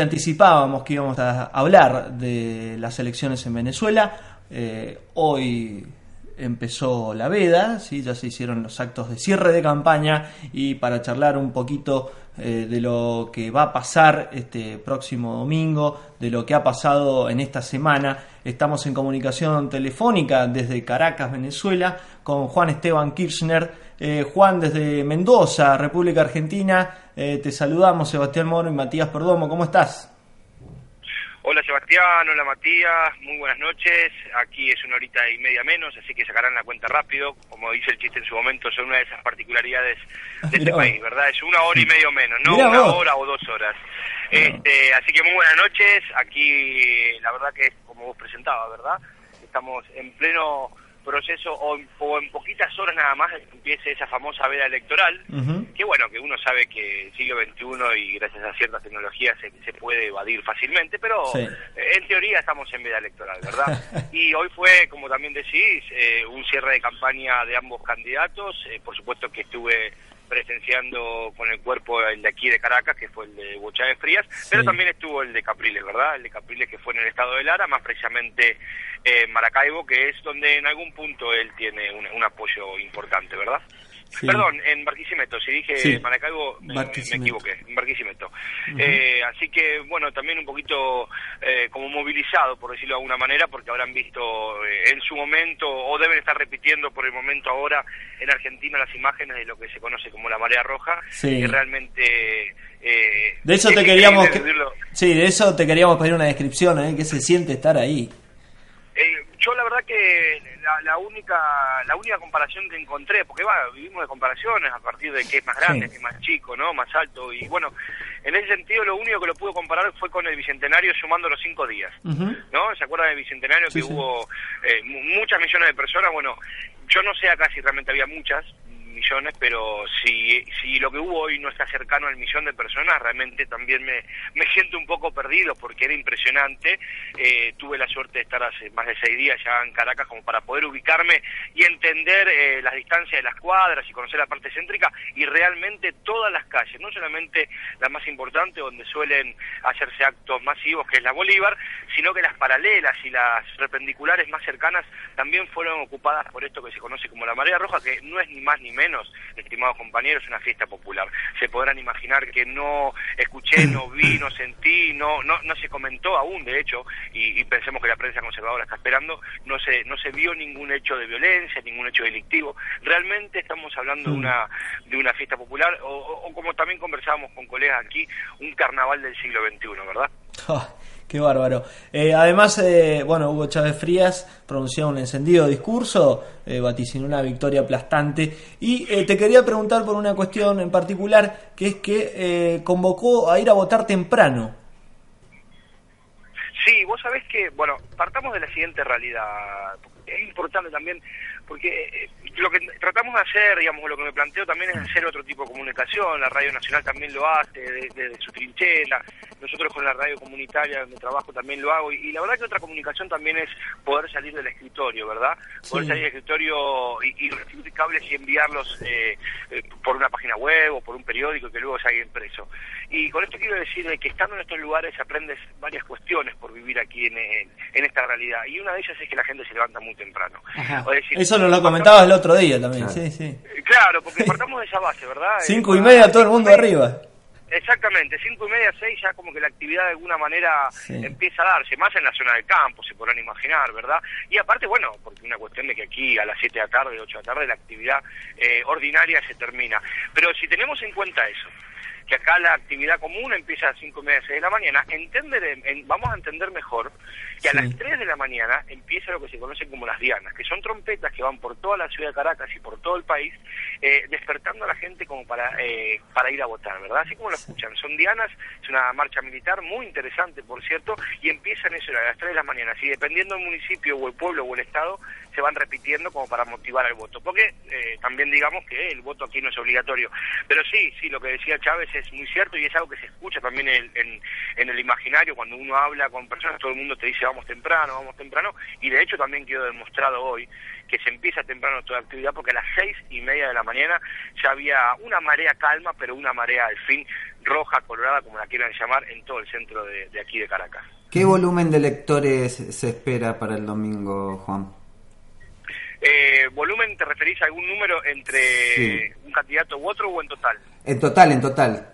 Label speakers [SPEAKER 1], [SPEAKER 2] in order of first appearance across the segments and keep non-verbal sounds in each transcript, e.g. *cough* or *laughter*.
[SPEAKER 1] Anticipábamos que íbamos a hablar de las elecciones en Venezuela. Eh, hoy empezó la veda, ¿sí? ya se hicieron los actos de cierre de campaña y para charlar un poquito eh, de lo que va a pasar este próximo domingo, de lo que ha pasado en esta semana, estamos en comunicación telefónica desde Caracas, Venezuela, con Juan Esteban Kirchner. Eh, Juan desde Mendoza, República Argentina, eh, te saludamos Sebastián Moro y Matías Perdomo, ¿cómo estás?
[SPEAKER 2] Hola Sebastián, hola Matías, muy buenas noches. Aquí es una horita y media menos, así que sacarán la cuenta rápido. Como dice el chiste en su momento, son una de esas particularidades de este país, ¿verdad? Es una hora y medio menos, no una hora o dos horas. Este, así que muy buenas noches. Aquí, la verdad que es como vos presentabas, ¿verdad? Estamos en pleno proceso o en, poquitas horas nada más empiece esa famosa veda electoral, que bueno, que uno sabe que el siglo XXI y gracias a ciertas tecnologías se, puede evadir fácilmente, pero en teoría estamos en veda electoral, ¿verdad? *laughs* y hoy fue, como también decís, eh, un cierre de campaña de ambos candidatos, eh, por supuesto que estuve presenciando con el cuerpo el de aquí de Caracas, que fue el de Bochá Frías, pero también estuvo el de Capriles, ¿verdad? El de Capriles que fue en el estado de Lara, más precisamente en Maracaibo, que es donde en algún punto él tiene un apoyo importante, ¿verdad? Perdón, en Barquisimeto, si dije Maracaibo me, equivoqué, en Barquisimeto. Eh, así que, bueno, también un poquito eh, como movilizado, por decirlo de alguna manera, porque habrán visto eh, en su momento, o deben estar repitiendo por el momento ahora en Argentina las imágenes de lo que se conoce como la marea roja, y realmente...
[SPEAKER 1] de eso te queríamos... sí, de eso te queríamos pedir una descripción, ¿eh? ¿Qué se siente estar ahí?
[SPEAKER 2] Yo la verdad que la, única la única comparación que encontré, porque va, vivimos de comparaciones a partir de que es más grande, que es más chico, ¿no? Más alto, y bueno, en ese sentido lo único que lo pude comparar fue con el Bicentenario sumando los cinco días, ¿no? ¿Se acuerdan del Bicentenario que hubo eh, muchas millones de personas? Bueno, yo no sé acá si realmente había muchas, millones, pero si, si lo que hubo hoy no está cercano al millón de personas, realmente también me, me siento un poco perdido porque era impresionante. Eh, tuve la suerte de estar hace más de seis días ya en Caracas como para poder ubicarme y entender eh, las distancias de las cuadras y conocer la parte céntrica y realmente todas las calles, no solamente la más importante donde suelen hacerse actos masivos, que es la Bolívar, sino que las paralelas y las perpendiculares más cercanas también fueron ocupadas por esto que se conoce como la marea roja, que no es ni más ni menos menos, estimados compañeros, una fiesta popular. Se podrán imaginar que no escuché, no vi, *coughs* no sentí, no no, no se comentó aún, de hecho, y, pensemos que la prensa conservadora está esperando, no se, no se vio ningún hecho de violencia, ningún hecho delictivo. Realmente estamos hablando de una, de una fiesta popular, o, como también conversábamos con colegas aquí, un carnaval del siglo XXI, ¿verdad? *laughs*
[SPEAKER 1] Ah, Qué bárbaro. Eh, además, eh, bueno, Hugo Chávez Frías pronunció un encendido discurso, eh, vaticinó una victoria aplastante. Y eh, te quería preguntar por una cuestión en particular, que es que convocó a ir a votar temprano.
[SPEAKER 2] Sí, vos sabés que, bueno, partamos de la siguiente realidad. Es importante también, porque lo que tratamos de hacer, digamos, lo que me planteo también es hacer otro tipo de comunicación. La Radio Nacional también lo hace desde su trinchera nosotros con la radio comunitaria donde trabajo también lo hago, y, la verdad que otra comunicación también es poder salir del escritorio, ¿verdad? Poder salir del escritorio y, recibir cables y enviarlos eh, eh, por una página web o por un periódico que luego se haya impreso. Y con esto quiero decir que estando en estos lugares aprendes varias cuestiones por vivir aquí en, esta realidad, y una de ellas es que la gente se levanta muy temprano.
[SPEAKER 1] Eso nos lo comentabas el otro día también, sí, sí.
[SPEAKER 2] Claro, porque partamos de esa base, ¿verdad?
[SPEAKER 1] Cinco y media, todo el mundo arriba.
[SPEAKER 2] Exactamente, cinco y media, seis ya como que la actividad de alguna manera empieza a darse, más en la zona del campo, se podrán imaginar, ¿verdad? Y aparte, bueno, porque una cuestión de que aquí a las siete de la tarde, ocho de la tarde, la actividad eh, ordinaria se termina. Pero si tenemos en cuenta eso, que acá la actividad común empieza a las cinco y media, seis de la mañana, entender, vamos a entender mejor que a las 3 de la mañana empieza lo que se conoce como las dianas, que son trompetas que van por toda la ciudad de Caracas y por todo el país, eh, despertando a la gente como para, eh, para ir a votar, ¿verdad? Así como lo escuchan, son dianas, es una marcha militar muy interesante, por cierto, y empiezan eso a las 3 de la mañana, y dependiendo del municipio o el pueblo o el estado, se van repitiendo como para motivar al voto, porque eh, también digamos que el voto aquí no es obligatorio, pero sí, sí, lo que decía Chávez es muy cierto y es algo que se escucha también en, el imaginario, cuando uno habla con personas, todo el mundo te dice vamos temprano, vamos temprano, y de hecho también quedó demostrado hoy que se empieza temprano toda actividad porque a las seis y media de la mañana ya había una marea calma, pero una marea al fin roja, colorada, como la quieran llamar, en todo el centro de, aquí de Caracas.
[SPEAKER 3] ¿Qué volumen de lectores se espera para el domingo, Juan?
[SPEAKER 2] Eh, ¿Volumen te referís a algún número entre un candidato u otro o en total?
[SPEAKER 3] En total, en total.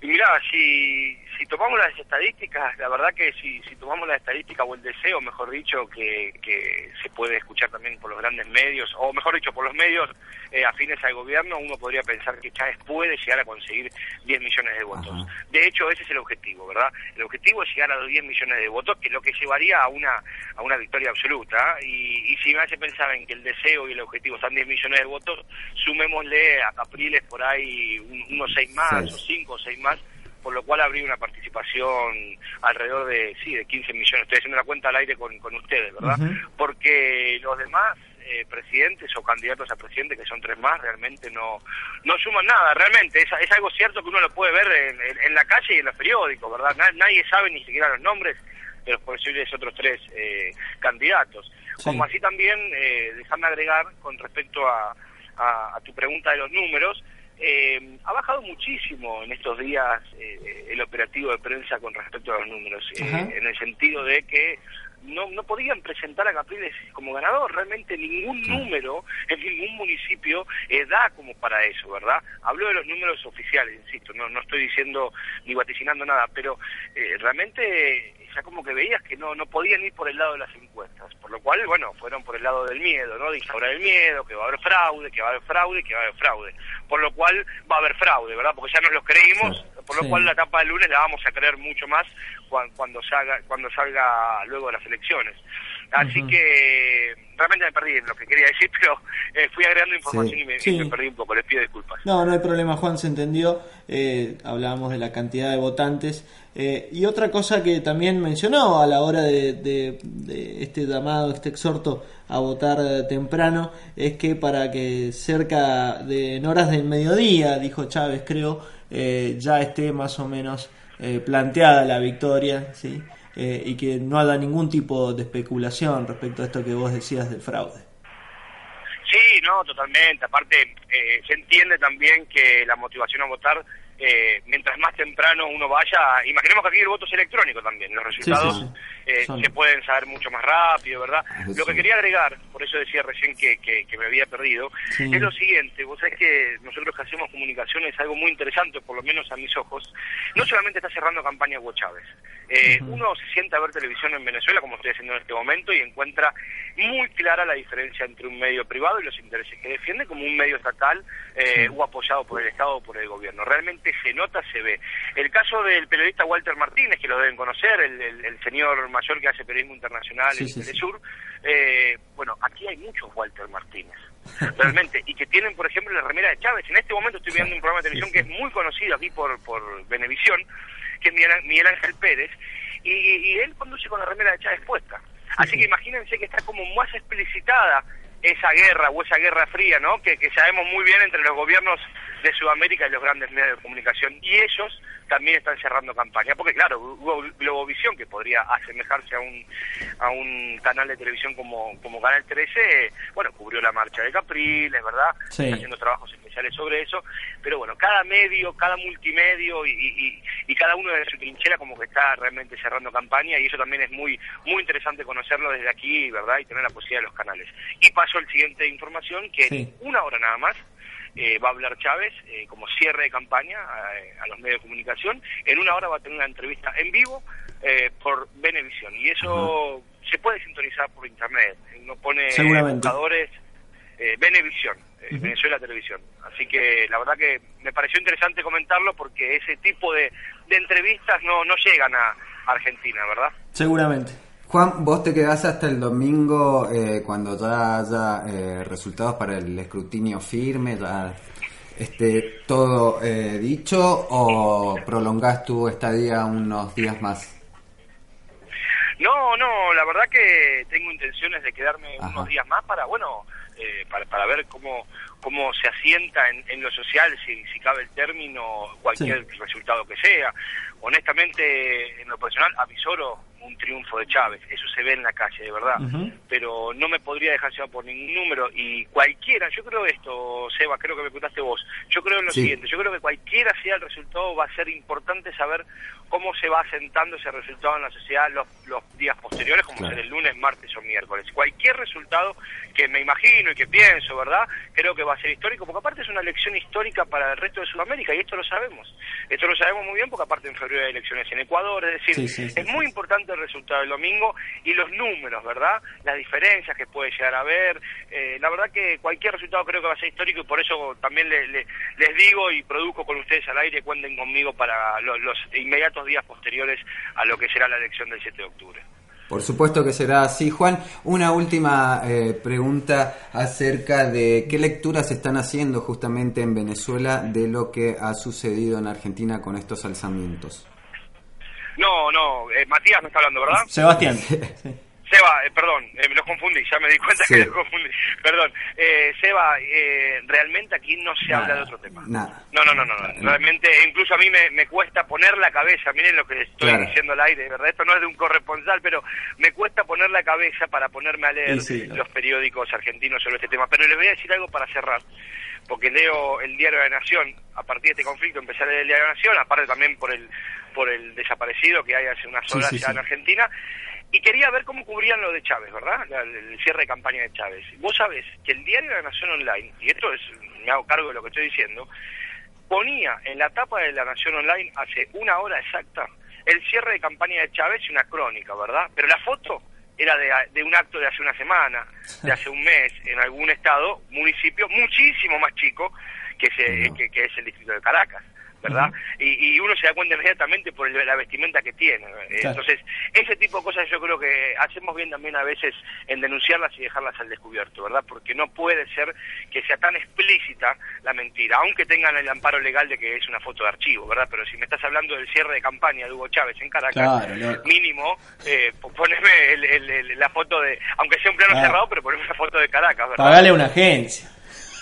[SPEAKER 2] Y mira, si, si tomamos las estadísticas, la verdad que si, si tomamos la estadística o el deseo, mejor dicho, que, que se puede escuchar también por los grandes medios, o mejor dicho, por los medios eh, afines al gobierno, uno podría pensar que Chávez puede llegar a conseguir 10 millones de votos. De hecho, ese es el objetivo, ¿verdad? El objetivo es llegar a los 10 millones de votos, que es lo que llevaría a una, a una victoria absoluta. Y, y si me hace pensar en que el deseo y el objetivo están 10 millones de votos, sumémosle a Capriles por ahí unos 6 más, o 5 o 6 más, por lo cual habría una participación alrededor de, sí, de 15 millones. Estoy haciendo la cuenta al aire con, con ustedes, ¿verdad? Porque los demás eh, presidentes o candidatos a presidente, que son tres más, realmente no, no suman nada, realmente. Es, es algo cierto que uno lo puede ver en, la calle y en los periódicos, ¿verdad? nadie sabe ni siquiera los nombres de los posibles otros tres eh, candidatos. Como así también, eh, déjame agregar con respecto a, a tu pregunta de los números, eh, ha bajado muchísimo en estos días eh, el operativo de prensa con respecto a los números, eh, en el sentido de que no, no podían presentar a Capriles como ganador. Realmente ningún número en ningún municipio da como para eso, ¿verdad? Hablo de los números oficiales, insisto, no, no estoy diciendo ni vaticinando nada, pero realmente ya como que veías que no, no podían ir por el lado de las encuestas, por lo cual, bueno, fueron por el lado del miedo, ¿no? De instaurar el miedo, que va a haber fraude, que va a haber fraude, que va a haber fraude. Por lo cual va a haber fraude, ¿verdad? Porque ya nos lo creímos, por lo cual la etapa del lunes la vamos a creer mucho más cuando, salga, cuando salga luego de las elecciones. Así que realmente me perdí en lo que quería decir, *laughs* pero eh, fui agregando información y, me, perdí un poco, les pido disculpas.
[SPEAKER 1] No, no hay problema, Juan, se entendió. Eh, hablábamos de la cantidad de votantes. Eh, y otra cosa que también mencionó a la hora de, este llamado, este exhorto a votar temprano, es que para que cerca de en horas del mediodía, dijo Chávez, creo, ya esté más o menos planteada la victoria, ¿sí? Eh, y que no haga ningún tipo de especulación respecto a esto que vos decías del fraude.
[SPEAKER 2] Sí, no, totalmente. Aparte, eh, se entiende también que la motivación a votar eh, mientras más temprano uno vaya, imaginemos que aquí el voto es electrónico también, los resultados se pueden saber mucho más rápido, ¿verdad? lo que quería agregar, por eso decía recién que, que, me había perdido, es lo siguiente, vos sabés que nosotros que hacemos comunicación es algo muy interesante, por lo menos a mis ojos, no solamente está cerrando campaña Hugo Chávez, eh, uno se sienta a ver televisión en Venezuela, como estoy haciendo en este momento, y encuentra muy clara la diferencia entre un medio privado y los intereses que defiende como un medio estatal o apoyado por el Estado o por el gobierno. Realmente se nota, se ve. El caso del periodista Walter Martínez, que lo deben conocer, el, señor mayor que hace periodismo internacional en Telesur, eh, bueno, aquí hay muchos Walter Martínez, *laughs* realmente, y que tienen, por ejemplo, la remera de Chávez. En este momento estoy viendo un programa de televisión que es muy conocido aquí por, por Venevisión, que es Miguel Ángel Pérez, y, y él conduce con la remera de Chávez puesta. Así que imagínense que está como más explicitada esa guerra o esa guerra fría, ¿no? Que, que sabemos muy bien entre los gobiernos de Sudamérica y los grandes medios de comunicación. Y ellos también están cerrando campaña, porque claro, Globovisión, que podría asemejarse a un, a un canal de televisión como, como Canal 13, bueno, cubrió la marcha de Capriles, ¿verdad? Sí. haciendo trabajos especiales sobre eso, pero bueno, cada medio, cada multimedio y, y, cada uno de su trinchera como que está realmente cerrando campaña y eso también es muy, muy interesante conocerlo desde aquí, ¿verdad? Y tener la posibilidad de los canales. Y paso al siguiente información, que en una hora nada más, eh, va a hablar Chávez eh, como cierre de campaña eh, a, los medios de comunicación. En una hora va a tener una entrevista en vivo por Venevisión y eso se puede sintonizar por internet. Uno pone buscadores Venevisión, Venezuela Televisión. Así que la verdad que me pareció interesante comentarlo porque ese tipo de, de entrevistas no, no llegan a Argentina, ¿verdad?
[SPEAKER 1] Seguramente.
[SPEAKER 3] Juan, vos te quedás hasta el domingo eh, cuando ya haya eh, resultados para el escrutinio firme, ya esté todo eh, dicho, o prolongás tu estadía unos días más?
[SPEAKER 2] No, no, la verdad que tengo intenciones de quedarme unos días más para, bueno, para, para ver cómo, cómo se asienta en, lo social, si, si cabe el término, cualquier resultado que sea. Honestamente, en lo personal, avisoro un triunfo de Chávez, eso se ve en la calle, de verdad, pero no me podría dejar llevar por ningún número. Y cualquiera, yo creo esto, Seba, creo que me contaste vos, yo creo en lo siguiente, yo creo que cualquiera sea el resultado va a ser importante saber cómo se va asentando ese resultado en la sociedad los, los días posteriores, como ser el lunes, martes o miércoles. Cualquier resultado que me imagino y que pienso, ¿verdad? Creo que va a ser histórico, porque aparte es una elección histórica para el resto de Sudamérica, y esto lo sabemos. Esto lo sabemos muy bien porque aparte en febrero hay elecciones en Ecuador, es decir, es muy importante el resultado del domingo y los números, ¿verdad? Las diferencias que puede llegar a haber. Eh, la verdad que cualquier resultado creo que va a ser histórico y por eso también les digo y produzco con ustedes al aire, cuenten conmigo para los, los inmediatos días posteriores a lo que será la elección del 7 de octubre.
[SPEAKER 3] Por supuesto que será así, Juan. Una última eh, pregunta acerca de qué lecturas están haciendo justamente en Venezuela de lo que ha sucedido en Argentina con estos alzamientos.
[SPEAKER 2] No, no, eh, Matías me está hablando, ¿verdad?
[SPEAKER 1] Sebastián.
[SPEAKER 2] Seba, eh, perdón, eh, me los confundí, ya me di cuenta que los confundí. Perdón, eh, Seba, eh, realmente aquí no se habla de otro tema.
[SPEAKER 3] Nada.
[SPEAKER 2] No, no, no, no, Realmente, incluso a mí me, me, cuesta poner la cabeza, miren lo que estoy diciendo al aire, ¿verdad? Esto no es de un corresponsal, pero me cuesta poner la cabeza para ponerme a leer los periódicos argentinos sobre este tema. Pero les voy a decir algo para cerrar, porque leo el Diario de la Nación, a partir de este conflicto empecé a leer el Diario de la Nación, aparte también por el por el desaparecido que hay hace unas horas ya en Argentina, y quería ver cómo cubrían lo de Chávez, ¿verdad? El cierre de campaña de Chávez. Vos sabés que el diario de la Nación Online, y esto es, me hago cargo de lo que estoy diciendo, ponía en la tapa de la Nación Online hace una hora exacta el cierre de campaña de Chávez y una crónica, ¿verdad? Pero la foto era de, un acto de hace una semana, de hace un mes, en algún estado, municipio muchísimo más chico que, se, que es el distrito de Caracas. ¿Verdad? y, uno se da cuenta inmediatamente por la vestimenta que tiene. Entonces, ese tipo de cosas yo creo que hacemos bien también a veces en denunciarlas y dejarlas al descubierto, ¿verdad? Porque no puede ser que sea tan explícita la mentira, aunque tengan el amparo legal de que es una foto de archivo, ¿verdad? Pero si me estás hablando del cierre de campaña de Hugo Chávez en Caracas, mínimo, eh, poneme la foto de, aunque sea un plano cerrado, pero poneme una foto de Caracas, ¿verdad?
[SPEAKER 1] Pagale una agencia.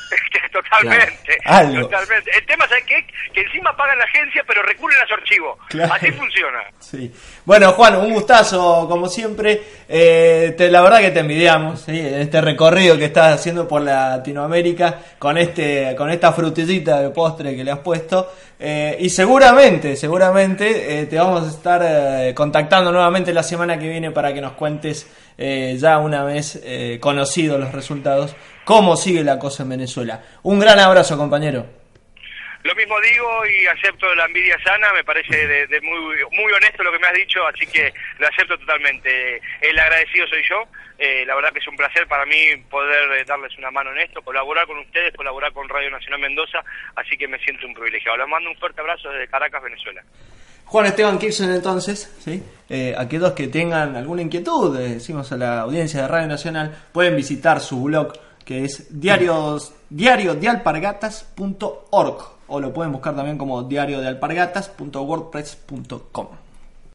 [SPEAKER 1] *laughs*
[SPEAKER 2] totalmente, totalmente. El tema es que, que encima pagan la agencia, pero recurren a su archivo. Así funciona.
[SPEAKER 1] Sí. Bueno, Juan, un gustazo, como siempre. Eh, te, la verdad que te envidiamos, ¿sí? este recorrido que estás haciendo por Latinoamérica con este con esta frutillita de postre que le has puesto. Eh, y seguramente, seguramente eh, te vamos a estar contactando nuevamente la semana que viene para que nos cuentes ya una vez conocidos los resultados cómo sigue la cosa en Venezuela. Un gran abrazo, compañero.
[SPEAKER 2] Lo mismo digo y acepto la envidia sana, me parece de, muy, muy honesto lo que me has dicho, así que lo acepto totalmente. El agradecido soy yo, eh, la verdad que es un placer para mí poder eh, darles una mano en esto, colaborar con ustedes, colaborar con Radio Nacional Mendoza, así que me siento un privilegiado. Les mando un fuerte abrazo desde Caracas, Venezuela.
[SPEAKER 1] Juan Esteban Kirchner entonces, ¿sí? Eh, aquellos que tengan alguna inquietud, decimos a la audiencia de Radio Nacional, pueden visitar su blog que es diarios, diario de alpargatas.org o lo pueden buscar también como diario de alpargatas.wordpress.com.